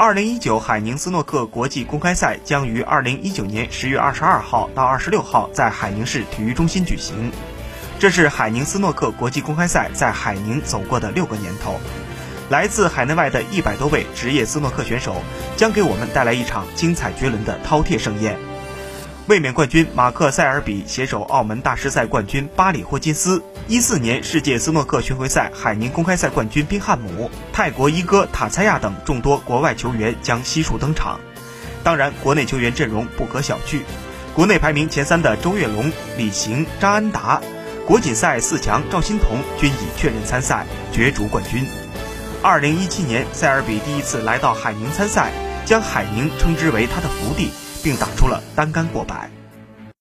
二零一九海宁斯诺克国际公开赛将于二零一九年十月二十二号到二十六号在海宁市体育中心举行。这是海宁斯诺克国际公开赛在海宁走过的六个年头。来自海内外的一百多位职业斯诺克选手将给我们带来一场精彩绝伦的饕餮盛宴。卫冕冠军马克·塞尔比携手澳门大师赛冠军巴里·霍金斯，一四年世界斯诺克巡回赛海宁公开赛冠军宾汉姆，泰国一哥塔蔡亚等众多国外球员将悉数登场。当然，国内球员阵容不可小觑，国内排名前三的周跃龙、李行、张安达，国锦赛四强赵欣彤均已确认参赛，角逐冠军。二零一七年，塞尔比第一次来到海宁参赛，将海宁称之为他的福地。并打出了单杆过百。